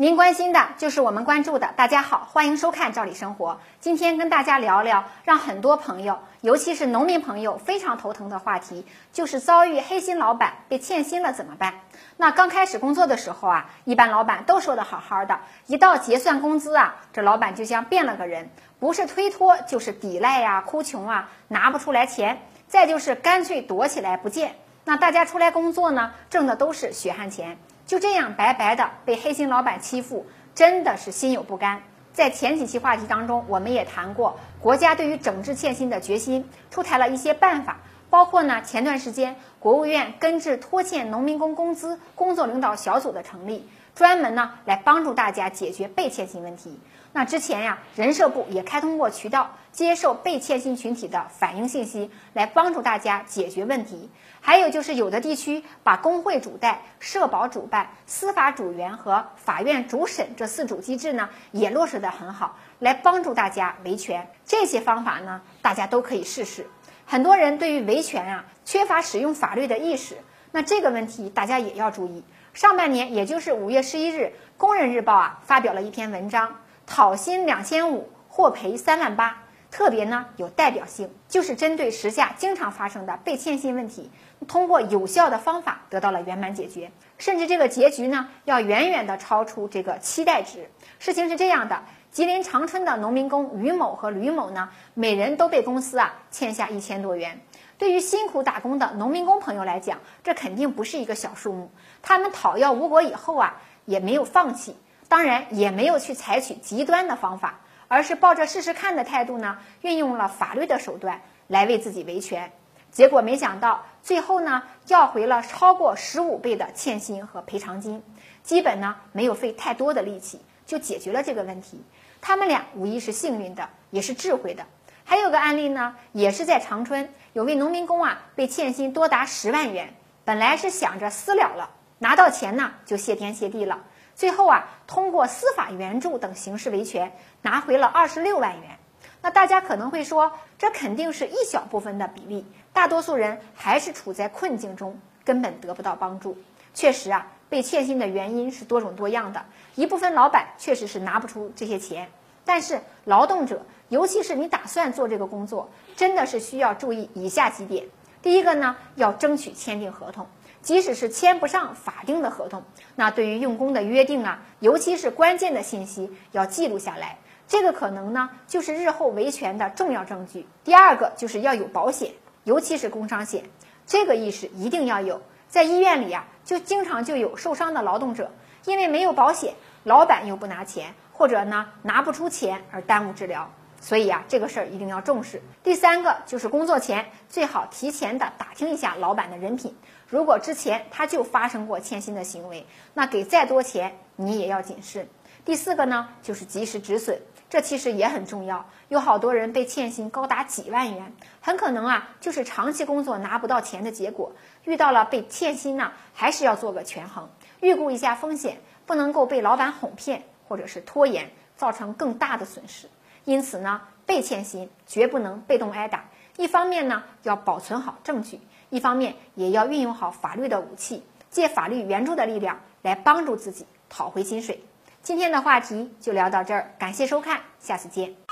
您关心的就是我们关注的。大家好，欢迎收看《赵理生活》。今天跟大家聊聊让很多朋友，尤其是农民朋友非常头疼的话题，就是遭遇黑心老板被欠薪了怎么办？那刚开始工作的时候啊，一般老板都说的好好的，一到结算工资啊，这老板就像变了个人，不是推脱就是抵赖呀、哭穷啊，拿不出来钱，再就是干脆躲起来不见。那大家出来工作呢，挣的都是血汗钱。就这样白白的被黑心老板欺负，真的是心有不甘。在前几期话题当中，我们也谈过国家对于整治欠薪的决心，出台了一些办法，包括呢前段时间国务院根治拖欠农民工工资工作领导小组的成立，专门呢来帮助大家解决被欠薪问题。那之前呀，人社部也开通过渠道接受被欠薪群体的反映信息，来帮助大家解决问题。还有就是，有的地区把工会主贷、社保主办、司法主员和法院主审这四种机制呢，也落实得很好，来帮助大家维权。这些方法呢，大家都可以试试。很多人对于维权啊，缺乏使用法律的意识，那这个问题大家也要注意。上半年，也就是五月十一日，《工人日报》啊发表了一篇文章。讨薪两千五，获赔三万八，特别呢有代表性，就是针对时下经常发生的被欠薪问题，通过有效的方法得到了圆满解决，甚至这个结局呢要远远的超出这个期待值。事情是这样的，吉林长春的农民工于某和吕某呢，每人都被公司啊欠下一千多元。对于辛苦打工的农民工朋友来讲，这肯定不是一个小数目。他们讨要无果以后啊，也没有放弃。当然也没有去采取极端的方法，而是抱着试试看的态度呢，运用了法律的手段来为自己维权。结果没想到，最后呢要回了超过十五倍的欠薪和赔偿金，基本呢没有费太多的力气就解决了这个问题。他们俩无疑是幸运的，也是智慧的。还有个案例呢，也是在长春，有位农民工啊被欠薪多达十万元，本来是想着私了了，拿到钱呢就谢天谢地了。最后啊，通过司法援助等形式维权，拿回了二十六万元。那大家可能会说，这肯定是一小部分的比例，大多数人还是处在困境中，根本得不到帮助。确实啊，被欠薪的原因是多种多样的。一部分老板确实是拿不出这些钱，但是劳动者，尤其是你打算做这个工作，真的是需要注意以下几点。第一个呢，要争取签订合同。即使是签不上法定的合同，那对于用工的约定啊，尤其是关键的信息要记录下来，这个可能呢就是日后维权的重要证据。第二个就是要有保险，尤其是工伤险，这个意识一定要有。在医院里啊，就经常就有受伤的劳动者，因为没有保险，老板又不拿钱，或者呢拿不出钱而耽误治疗。所以啊，这个事儿一定要重视。第三个就是工作前最好提前的打听一下老板的人品，如果之前他就发生过欠薪的行为，那给再多钱你也要谨慎。第四个呢，就是及时止损，这其实也很重要。有好多人被欠薪高达几万元，很可能啊就是长期工作拿不到钱的结果。遇到了被欠薪呢，还是要做个权衡，预估一下风险，不能够被老板哄骗或者是拖延，造成更大的损失。因此呢，被欠薪绝不能被动挨打。一方面呢，要保存好证据；一方面也要运用好法律的武器，借法律援助的力量来帮助自己讨回薪水。今天的话题就聊到这儿，感谢收看，下次见。